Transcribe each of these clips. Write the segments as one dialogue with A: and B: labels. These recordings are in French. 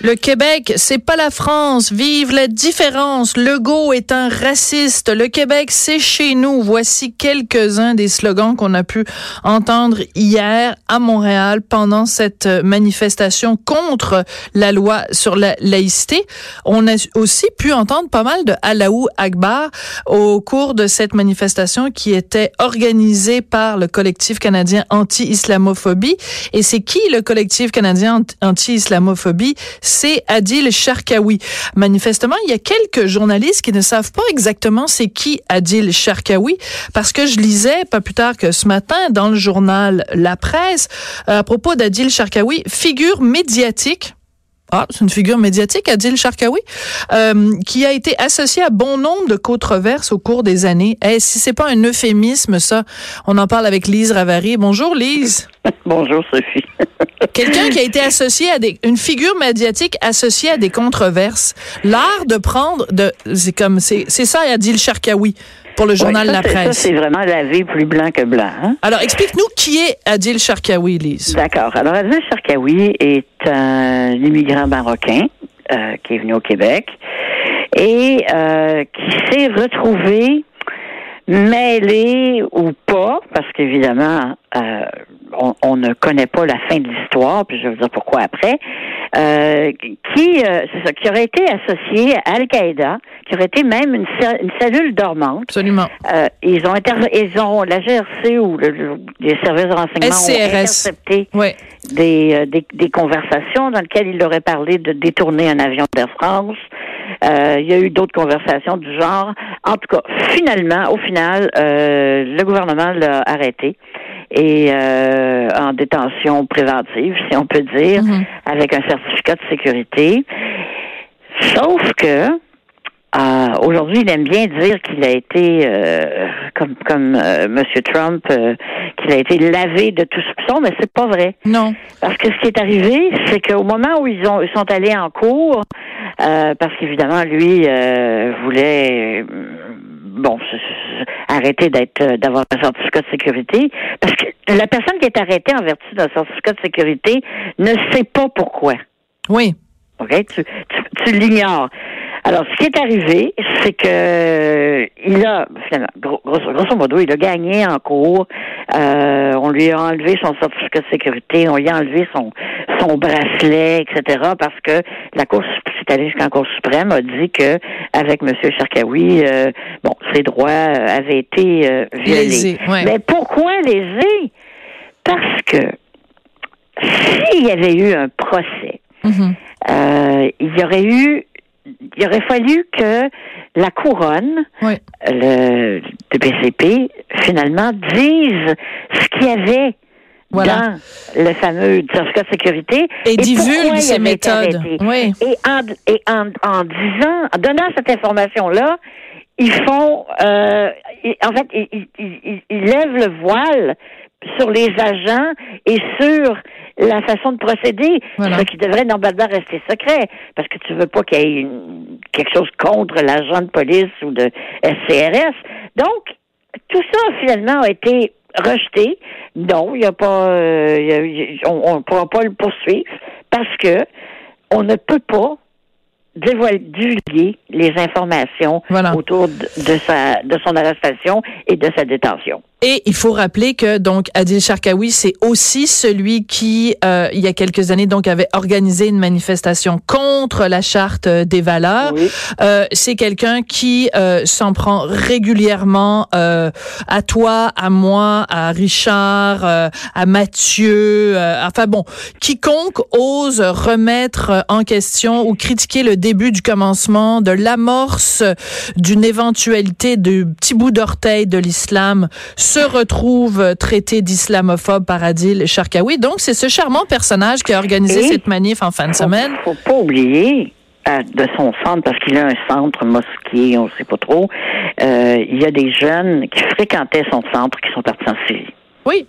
A: Le Québec, c'est pas la France. Vive la différence. Legault est un raciste. Le Québec, c'est chez nous. Voici quelques-uns des slogans qu'on a pu entendre hier à Montréal pendant cette manifestation contre la loi sur la laïcité. On a aussi pu entendre pas mal de Alaou Akbar au cours de cette manifestation qui était organisée par le collectif canadien anti-islamophobie. Et c'est qui le collectif canadien anti-islamophobie? C'est Adil Sharkawi. Manifestement, il y a quelques journalistes qui ne savent pas exactement c'est qui Adil Sharkawi parce que je lisais pas plus tard que ce matin dans le journal La Presse à propos d'Adil Sharkawi, figure médiatique ah, c'est une figure médiatique, Adil Sharkawi, euh, qui a été associé à bon nombre de controverses au cours des années. Eh, si c'est pas un euphémisme, ça, on en parle avec Lise Ravary. Bonjour, Lise.
B: Bonjour, Sophie.
A: Quelqu'un qui a été associé à des, une figure médiatique associée à des controverses. L'art de prendre de, c'est comme, c'est, c'est ça, Adil Sharkawi pour le journal
B: ça,
A: La Presse.
B: C'est vraiment lavé plus blanc que blanc. hein?
A: Alors, explique-nous qui est Adil Sharkawi, Lise.
B: D'accord. Alors, Adil Sharkawi est un immigrant marocain euh, qui est venu au Québec et euh, qui s'est retrouvé mêlé ou pas, parce qu'évidemment, euh, on, on ne connaît pas la fin de l'histoire, puis je vais vous dire pourquoi après, euh, qui, euh, c'est ça, qui aurait été associé à Al-Qaïda, qui aurait été même une, une cellule dormante.
A: Absolument.
B: Euh, ils ont inter- ils ont la GRC ou le, le- les services de renseignement ont intercepté
A: Ouais.
B: des, euh, des, des conversations dans lesquelles il aurait parlé de détourner un avion d'Air France. Euh, il y a eu d'autres conversations du genre. En tout cas, finalement, au final, euh, le gouvernement l'a arrêté et euh, en détention préventive, si on peut dire,
A: Mhm.
B: avec un certificat de sécurité. Sauf que euh, aujourd'hui, il aime bien dire qu'il a été, euh, comme comme euh, Monsieur Trump, qu'il a été lavé de tout soupçon, mais c'est pas vrai.
A: Non.
B: Parce que ce qui est arrivé, c'est qu'au moment où ils ont ils sont allés en cours, parce qu'évidemment lui voulait bon arrêter d'être d'avoir un certificat de sécurité, parce que la personne qui est arrêtée en vertu d'un certificat de sécurité ne sait pas pourquoi.
A: Oui.
B: OK? Tu, tu, tu l'ignores. Alors, ce qui est arrivé, c'est que il a, finalement, gros- grosso, grosso modo, il a gagné en cours. Euh, on lui a enlevé son certificat de sécurité, on lui a enlevé son, son bracelet, etc., parce que la Cour, c'est allé jusqu'en Cour suprême, a dit que avec M. Sharkawi, euh, bon, ses droits euh, avaient été euh, violés.
A: Ouais.
B: Mais pourquoi lésés? Parce que s'il y avait eu un procès,
A: Mhm.
B: euh, il y aurait eu, il aurait fallu que la couronne,
A: Oui.
B: le, le PCP, finalement, dise ce qu'il y avait
A: Voilà.
B: dans le fameux certificat de sécurité
A: Et divulgue
B: été
A: méthodes. Oui.
B: Et en, et en, en disant, en donnant cette information-là, ils font, euh, ils- en fait, ils, ils- ils- ils lèvent le voile sur les agents et sur la façon de procéder,
A: Voilà.
B: ce qui devrait normalement rester secret, parce que tu veux pas qu'il y ait une- quelque chose contre l'agent de police ou de SCRS. Donc, tout ça, finalement, a été rejeté. Non, il n'y a pas, euh, y a- y a- on ne pourra pas le poursuivre parce que on ne peut pas dévoiler, divulguer les informations
A: Voilà.
B: autour de, de sa, de son arrestation et de sa détention.
A: Et il faut rappeler que donc Adil Sharkawi, c'est aussi celui qui, euh, il y a quelques années, donc avait organisé une manifestation contre la charte euh, des valeurs.
B: Oui.
A: Euh, c'est quelqu'un qui euh, s'en prend régulièrement euh, à toi, à moi, à Richard, euh, à Mathieu. euh, enfin bon, quiconque ose remettre en question ou critiquer le début du commencement de l'amorce d'une éventualité de petit bout d'orteil de l'islam se retrouve traité d'islamophobe par Adil Sharkawi. Donc, c'est ce charmant personnage qui a organisé
B: Et-
A: cette manif en fin de semaine.
B: Faut, faut pas oublier euh, de son centre, parce qu'il a un centre mosquée, on ne sait pas trop. euh, il y a des jeunes qui fréquentaient son centre qui sont partis en Syrie.
A: Oui.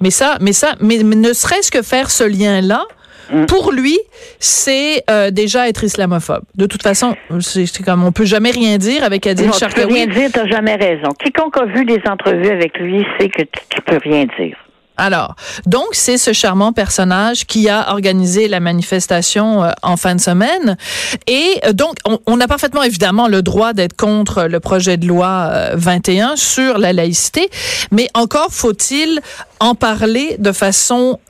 A: Mais ça, mais ça, mais, mais ne serait-ce que faire ce lien-là, Mm. Pour lui, c'est euh, déjà être islamophobe. De toute façon, c'est comme on peut jamais rien dire avec Adil Sharkawi.
B: Tu peux rien dire, t'as jamais raison. Quiconque a vu des entrevues avec lui sait que tu peux rien dire.
A: Alors, donc c'est ce charmant personnage qui a organisé la manifestation euh, en fin de semaine. Et euh, donc, on, a parfaitement évidemment le droit d'être contre le projet de loi 21 sur la laïcité, mais encore faut-il en parler de façon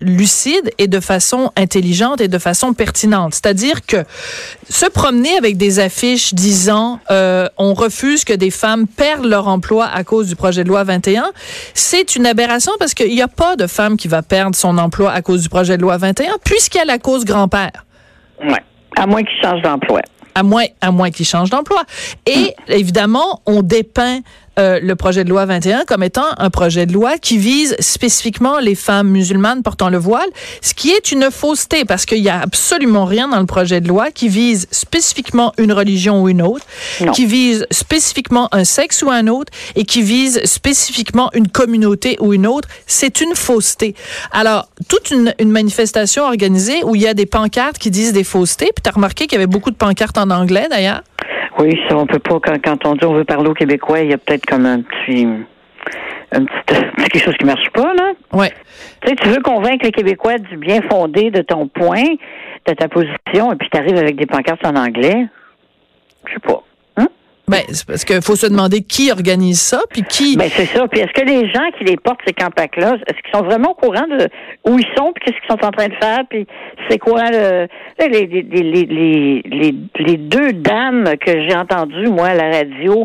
A: lucide et de façon intelligente et de façon pertinente. C'est-à-dire que se promener avec des affiches disant euh, on refuse que des femmes perdent leur emploi à cause du projet de loi 21, c'est une aberration parce qu'il n'y a pas de femme qui va perdre son emploi à cause du projet de loi 21 puisqu'il y a la cause grand-père.
B: Ouais. À moins qu'il change d'emploi.
A: À moins, à moins qu'il change d'emploi. Et évidemment, on dépeint euh, le projet de loi 21 comme étant un projet de loi qui vise spécifiquement les femmes musulmanes portant le voile, ce qui est une fausseté parce qu'il y a absolument rien dans le projet de loi qui vise spécifiquement une religion ou une autre, qui vise spécifiquement un sexe ou un autre et qui vise spécifiquement une communauté ou une autre. C'est une fausseté. Alors, toute une, une, manifestation organisée où il y a des pancartes qui disent des faussetés, puis tu as remarqué qu'il y avait beaucoup de pancartes en anglais d'ailleurs.
B: Oui, ça, on peut pas, quand, quand on dit on veut parler aux Québécois, il y a peut-être comme un petit, un petit, quelque chose qui marche pas, là.
A: Ouais.
B: Tu sais, tu veux convaincre les Québécois du bien fondé de ton point, de ta position, et puis tu arrives avec des pancartes en anglais. Je sais pas.
A: Ben, c'est parce qu'il faut se demander qui organise ça, puis qui.
B: Ben, c'est ça. Puis est-ce que les gens qui les portent, ces campagnes-là, est-ce qu'ils sont vraiment au courant de où ils sont, puis qu'est-ce qu'ils sont en train de faire, puis c'est quoi le. Les, les, les, les, les deux dames que j'ai entendues, moi, à la radio,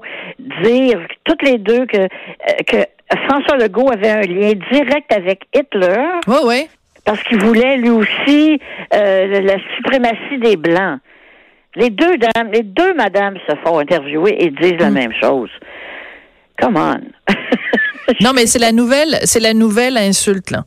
B: dire, toutes les deux, que, que François Legault avait un lien direct avec Hitler.
A: Oui, oui.
B: Parce qu'il voulait, lui aussi, euh, la suprématie des Blancs. Les deux dames, les deux madames se font interviewer et disent la hmm. même chose. Come on.
A: non, mais c'est la nouvelle, c'est la nouvelle insulte, là.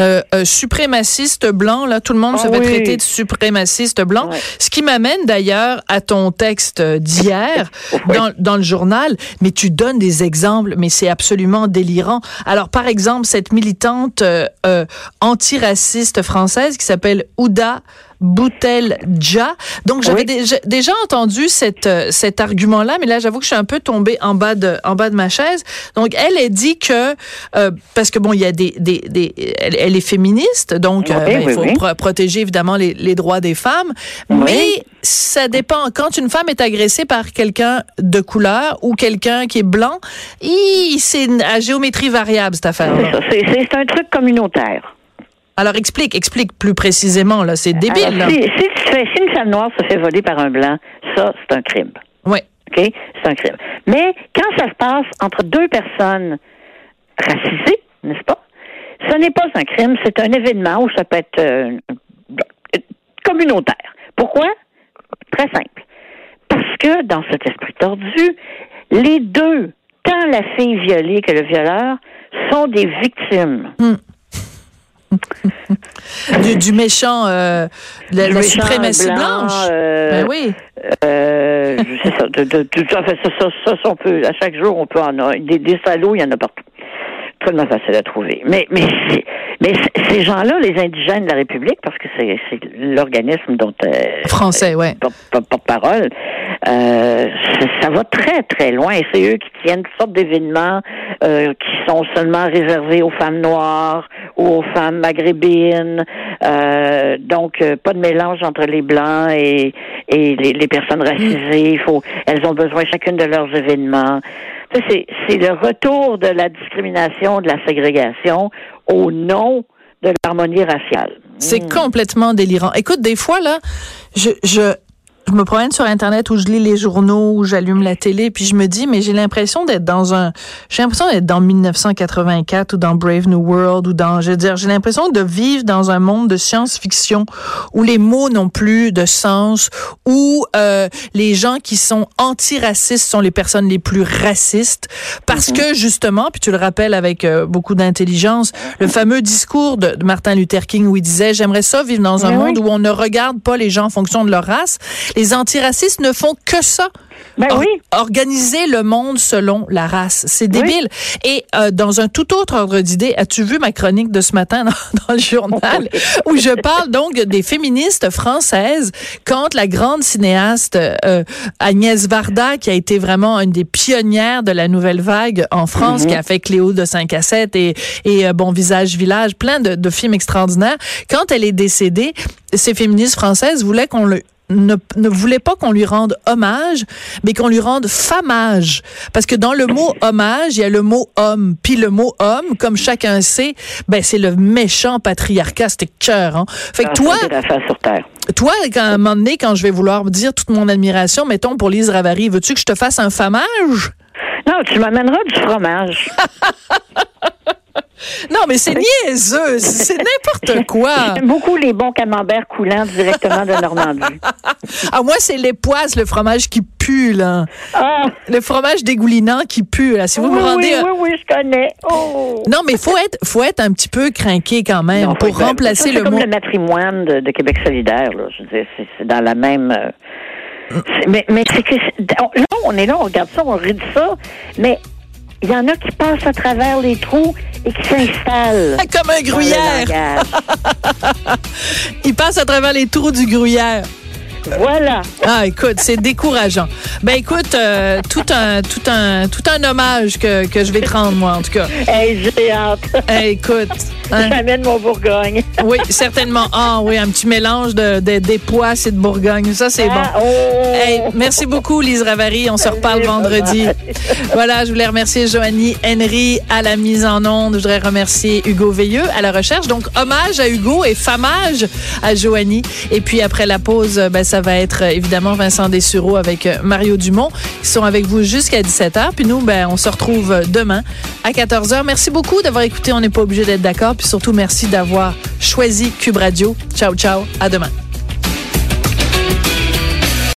A: Euh, euh, suprémaciste blanc, là, tout le monde se ah fait traiter de suprémaciste blanc. Ce qui m'amène d'ailleurs à ton texte d'hier dans, dans, le journal, mais tu donnes des exemples, mais c'est absolument délirant. Alors, par exemple, cette militante euh, euh antiraciste française qui s'appelle Ouda Boutelja. Donc j'avais déjà entendu cette, euh, cet argument-là, mais là j'avoue que je suis un peu tombée en bas de en bas de ma chaise. Donc elle a dit que euh, parce que bon il y a des, des, des elle, est féministe, donc euh, ben, il faut protéger évidemment les, les, droits des femmes, mais ça dépend. Quand une femme est agressée par quelqu'un de couleur ou quelqu'un qui est blanc, c'est à géométrie variable cette affaire.
B: C'est un truc communautaire.
A: Alors explique, explique plus précisément là, c'est débile. là.
B: Si, si, une femme noire se fait voler par un blanc, ça c'est un crime.
A: Oui.
B: OK, c'est un crime. Mais quand ça se passe entre deux personnes racisées, n'est-ce pas? Ce n'est pas un crime, c'est un événement où ça peut être euh, communautaire. Pourquoi? Très simple. Parce que dans cet esprit tordu, les deux, tant la fille violée que le violeur, sont des victimes.
A: Hmm du, méchant, euh, la, la suprématie blanche. Euh, ben oui.
B: Euh, ça, de, de, ça, ça, ça, on peut, à chaque jour, on peut en avoir. Des, des salauds, il y en a partout. Tellement facile à trouver. Mais, mais, mais ces gens-là, les indigènes de la République, parce que c'est l'organisme dont. Euh,
A: Français, ouais.
B: Porte-parole, euh, ça va très, très loin. Et c'est eux qui tiennent toutes sortes d'événements euh, qui sont seulement réservés aux femmes noires ou aux femmes maghrébines. Euh, donc, euh, pas de mélange entre les blancs et, et les, les personnes racisées. Il faut, elles ont besoin chacune de leurs événements. C'est, c'est le retour de la discrimination, de la ségrégation au nom de l'harmonie raciale.
A: C'est hmm. complètement délirant. Écoute, des fois, là, je, je, je me promène sur internet où je lis les journaux, où j'allume la télé, puis je me dis mais j'ai l'impression d'être dans un j'ai l'impression d'être dans 1984 ou dans Brave New World ou dans je veux dire j'ai l'impression de vivre dans un monde de science-fiction où les mots n'ont plus de sens où euh, les gens qui sont antiracistes sont les personnes les plus racistes. Parce mm-hmm. que justement puis tu le rappelles avec euh, beaucoup d'intelligence le fameux discours de, Martin Luther King où il disait j'aimerais ça vivre dans un monde où on ne regarde pas les gens en fonction de leur race Les antiracistes ne font que ça.
B: Ben oui.
A: Organiser le monde selon la race. C'est débile. Et euh, dans un tout autre ordre d'idée, as-tu vu ma chronique de ce matin dans, le journal où je parle donc des féministes françaises contre la grande cinéaste euh, Agnès Varda qui a été vraiment une des pionnières de la nouvelle vague en France, qui a fait Cléo de 5 à 7 et, et euh, Bon Visage Village, plein de, de films extraordinaires. Quand elle est décédée, ces féministes françaises voulaient qu'on le ne, ne voulait pas qu'on lui rende hommage, mais qu'on lui rende famage. Parce que dans le mot hommage, il y a le mot homme. Puis le mot homme, comme chacun sait, ben c'est le méchant patriarcat, c'était cœur. Hein? Fait que
B: Ah,
A: toi,
B: sur terre.
A: toi, quand, à un moment donné, quand je vais vouloir dire toute mon admiration, mettons pour Lise Ravary, veux-tu que je te fasse un famage?
B: Non, tu m'amèneras du fromage.
A: Non, mais c'est niaiseux, c'est n'importe quoi.
B: J'aime beaucoup les bons camemberts coulants directement de Normandie.
A: Ah, moi, c'est les poisses, le fromage qui pue, là.
B: Ah,
A: Le fromage dégoulinant qui pue, là. Si vous
B: oui,
A: me rendez...
B: oui, oui, oui, je connais. Oh.
A: Non, mais faut être, faut être un petit peu crinqué quand même
B: Non,
A: pour remplacer
B: ça, c'est
A: le
B: comme
A: mot.
B: le matrimoine de, de Québec solidaire. Là. Je veux dire, c'est, c'est dans la même. euh, c'est- mais mais c'est que c'est- là, on est là, on regarde ça, on rit de ça, mais il y en a qui passent à travers les trous et qui s'installent.
A: Comme un gruyère.
B: langage.
A: Il passe à travers les trous du gruyère.
B: Voilà.
A: Ah, écoute, c'est décourageant. Ben, écoute, euh, tout un, tout un, tout un hommage que, que je vais te rendre, moi, en tout cas.
B: Hey, j'ai hâte.
A: Hey, écoute. Hein?
B: J'amène mon Bourgogne.
A: Oui, certainement. Ah, oui, un petit mélange de, de- des poisses et de Bourgogne. Ça, c'est bon.
B: Ah, oh.
A: Hey, merci beaucoup, Lise Ravary. On se reparle vendredi. Voilà, je voulais remercier Joanie Henry à la mise en onde. Je voudrais remercier Hugo Veilleux à la recherche. Donc, hommage à Hugo et famage à Joanie. Et puis, après la pause, ben, ça va être évidemment Vincent Dessureau avec Mario Dumont qui sont avec vous jusqu'à 17h. Puis nous, ben, on se retrouve demain à 14h. Merci beaucoup d'avoir écouté. On n'est pas obligé d'être d'accord. Surtout, merci d'avoir choisi Cube Radio. Ciao, ciao. À demain.